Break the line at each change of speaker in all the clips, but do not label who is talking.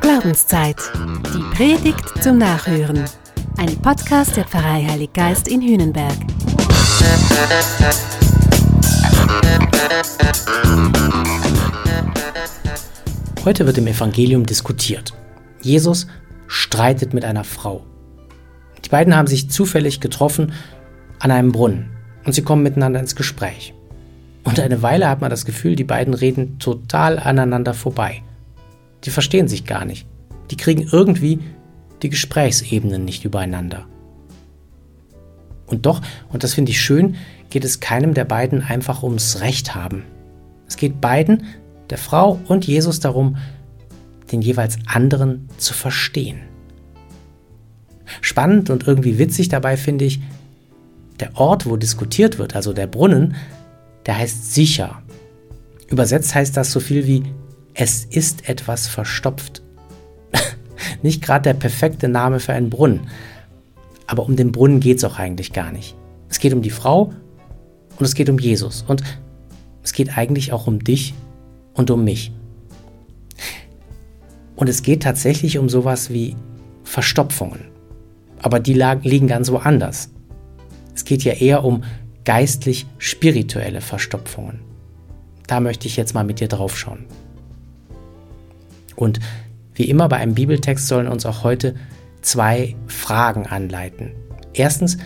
Glaubenszeit. Die Predigt zum Nachhören. Ein Podcast der Pfarrei Heilig Geist in Hühnenberg.
Heute wird im Evangelium diskutiert. Jesus streitet mit einer Frau. Die beiden haben sich zufällig getroffen an einem Brunnen und sie kommen miteinander ins Gespräch. Und eine Weile hat man das Gefühl, die beiden reden total aneinander vorbei. Die verstehen sich gar nicht. Die kriegen irgendwie die Gesprächsebenen nicht übereinander. Und doch, und das finde ich schön, geht es keinem der beiden einfach ums Recht haben. Es geht beiden, der Frau und Jesus, darum, den jeweils anderen zu verstehen. Spannend und irgendwie witzig dabei finde ich, der Ort, wo diskutiert wird, also der Brunnen, der heißt sicher. Übersetzt heißt das so viel wie es ist etwas verstopft. nicht gerade der perfekte Name für einen Brunnen. Aber um den Brunnen geht es auch eigentlich gar nicht. Es geht um die Frau und es geht um Jesus. Und es geht eigentlich auch um dich und um mich. Und es geht tatsächlich um sowas wie Verstopfungen. Aber die liegen ganz woanders. Es geht ja eher um geistlich-spirituelle Verstopfungen. Da möchte ich jetzt mal mit dir drauf schauen. Und wie immer bei einem Bibeltext sollen uns auch heute zwei Fragen anleiten. Erstens,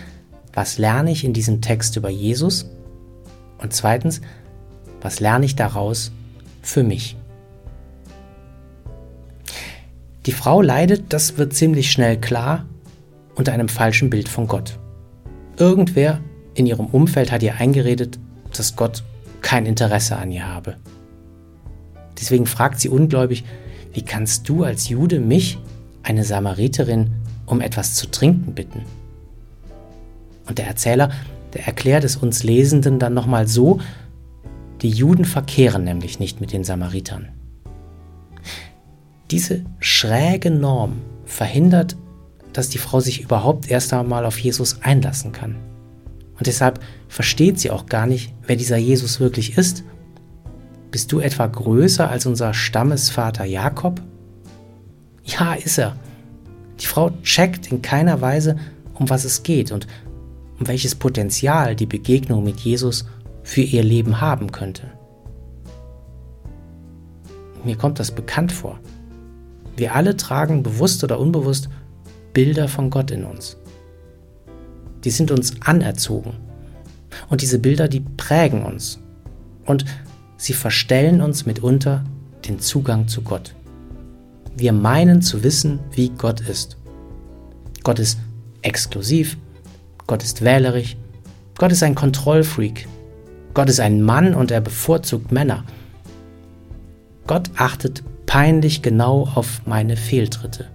was lerne ich in diesem Text über Jesus? Und zweitens, was lerne ich daraus für mich? Die Frau leidet, das wird ziemlich schnell klar, unter einem falschen Bild von Gott. Irgendwer in ihrem Umfeld hat ihr eingeredet, dass Gott kein Interesse an ihr habe. Deswegen fragt sie ungläubig, wie kannst du als Jude mich, eine Samariterin, um etwas zu trinken bitten? Und der Erzähler, der erklärt es uns Lesenden dann nochmal so, die Juden verkehren nämlich nicht mit den Samaritern. Diese schräge Norm verhindert, dass die Frau sich überhaupt erst einmal auf Jesus einlassen kann. Und deshalb versteht sie auch gar nicht, wer dieser Jesus wirklich ist. Bist du etwa größer als unser Stammesvater Jakob? Ja, ist er. Die Frau checkt in keiner Weise, um was es geht und um welches Potenzial die Begegnung mit Jesus für ihr Leben haben könnte. Mir kommt das bekannt vor. Wir alle tragen bewusst oder unbewusst Bilder von Gott in uns die sind uns anerzogen. Und diese Bilder, die prägen uns. Und sie verstellen uns mitunter den Zugang zu Gott. Wir meinen zu wissen, wie Gott ist. Gott ist exklusiv, Gott ist wählerisch, Gott ist ein Kontrollfreak, Gott ist ein Mann und er bevorzugt Männer. Gott achtet peinlich genau auf meine Fehltritte.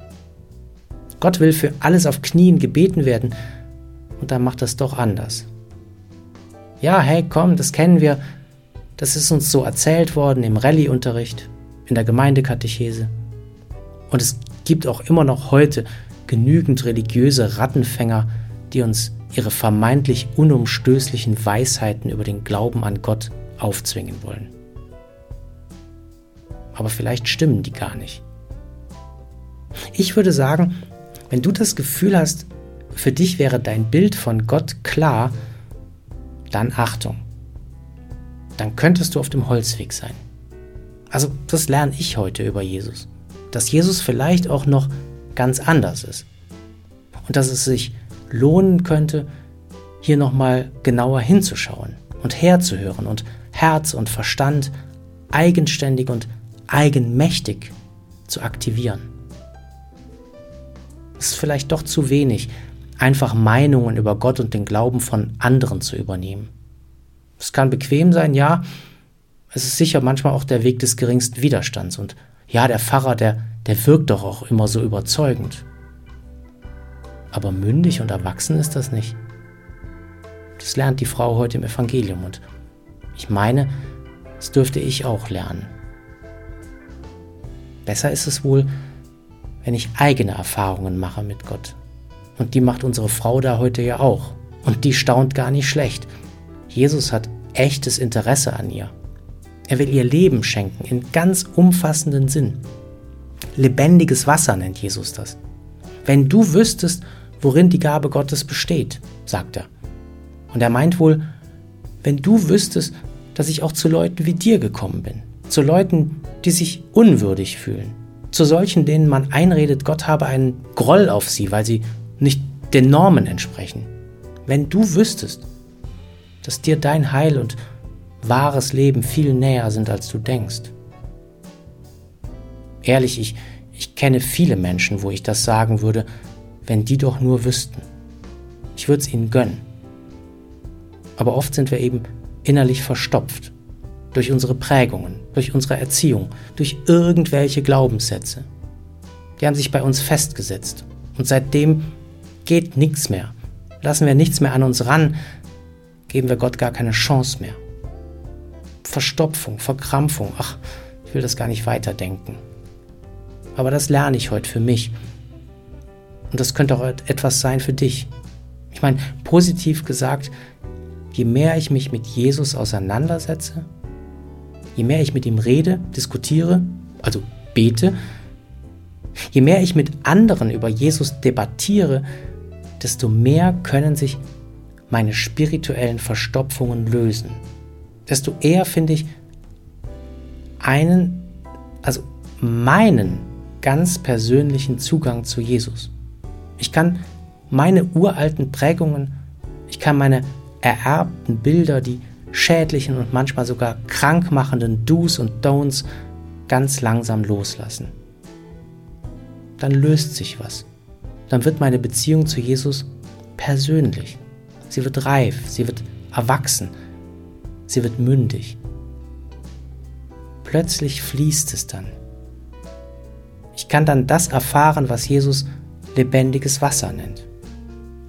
Gott will für alles auf Knien gebeten werden und dann macht das doch anders. Ja, hey, komm, das kennen wir. Das ist uns so erzählt worden im Rallye-Unterricht, in der Gemeindekatechese. Und es gibt auch immer noch heute genügend religiöse Rattenfänger, die uns ihre vermeintlich unumstößlichen Weisheiten über den Glauben an Gott aufzwingen wollen. Aber vielleicht stimmen die gar nicht. Ich würde sagen, wenn du das Gefühl hast, für dich wäre dein Bild von Gott klar, dann Achtung. Dann könntest du auf dem Holzweg sein. Also das lerne ich heute über Jesus. Dass Jesus vielleicht auch noch ganz anders ist. Und dass es sich lohnen könnte, hier nochmal genauer hinzuschauen und herzuhören und Herz und Verstand eigenständig und eigenmächtig zu aktivieren. Es ist vielleicht doch zu wenig, einfach Meinungen über Gott und den Glauben von anderen zu übernehmen. Es kann bequem sein, ja, es ist sicher manchmal auch der Weg des geringsten Widerstands und ja, der Pfarrer, der, der wirkt doch auch immer so überzeugend. Aber mündig und erwachsen ist das nicht. Das lernt die Frau heute im Evangelium und ich meine, das dürfte ich auch lernen. Besser ist es wohl, wenn ich eigene Erfahrungen mache mit Gott. Und die macht unsere Frau da heute ja auch. Und die staunt gar nicht schlecht. Jesus hat echtes Interesse an ihr. Er will ihr Leben schenken in ganz umfassenden Sinn. Lebendiges Wasser nennt Jesus das. Wenn du wüsstest, worin die Gabe Gottes besteht, sagt er. Und er meint wohl, wenn du wüsstest, dass ich auch zu Leuten wie dir gekommen bin, zu Leuten, die sich unwürdig fühlen, zu solchen, denen man einredet, Gott habe einen Groll auf sie, weil sie nicht den Normen entsprechen. Wenn du wüsstest, dass dir dein Heil und wahres Leben viel näher sind, als du denkst. Ehrlich, ich, ich kenne viele Menschen, wo ich das sagen würde, wenn die doch nur wüssten. Ich würde es ihnen gönnen. Aber oft sind wir eben innerlich verstopft. Durch unsere Prägungen, durch unsere Erziehung, durch irgendwelche Glaubenssätze. Die haben sich bei uns festgesetzt. Und seitdem geht nichts mehr. Lassen wir nichts mehr an uns ran, geben wir Gott gar keine Chance mehr. Verstopfung, Verkrampfung, ach, ich will das gar nicht weiterdenken. Aber das lerne ich heute für mich. Und das könnte auch etwas sein für dich. Ich meine, positiv gesagt, je mehr ich mich mit Jesus auseinandersetze, je mehr ich mit ihm rede, diskutiere, also bete, je mehr ich mit anderen über Jesus debattiere, desto mehr können sich meine spirituellen Verstopfungen lösen. Desto eher finde ich einen, also meinen ganz persönlichen Zugang zu Jesus. Ich kann meine uralten Prägungen, ich kann meine ererbten Bilder, die schädlichen und manchmal sogar krankmachenden Do's und Don'ts ganz langsam loslassen. Dann löst sich was. Dann wird meine Beziehung zu Jesus persönlich. Sie wird reif, sie wird erwachsen, sie wird mündig. Plötzlich fließt es dann. Ich kann dann das erfahren, was Jesus lebendiges Wasser nennt.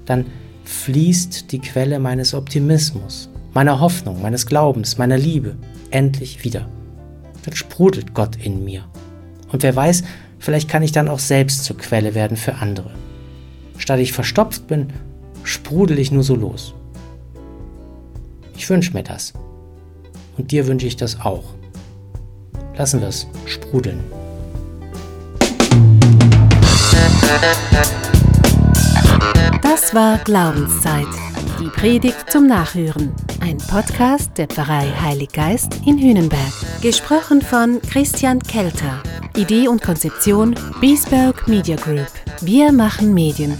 Dann fließt die Quelle meines Optimismus, meiner Hoffnung, meines Glaubens, meiner Liebe endlich wieder. Dann sprudelt Gott in mir. Und wer weiß, vielleicht kann ich dann auch selbst zur Quelle werden für andere. Statt ich verstopft bin, sprudel ich nur so los. Ich wünsche mir das. Und dir wünsche ich das auch. Lassen wir es sprudeln.
Das war Glaubenszeit. Die Predigt zum Nachhören. Ein Podcast der Pfarrei Heilig Geist in Hühnenberg. Gesprochen von Christian Kelter. Idee und Konzeption Biesberg Media Group. Wir machen Medien.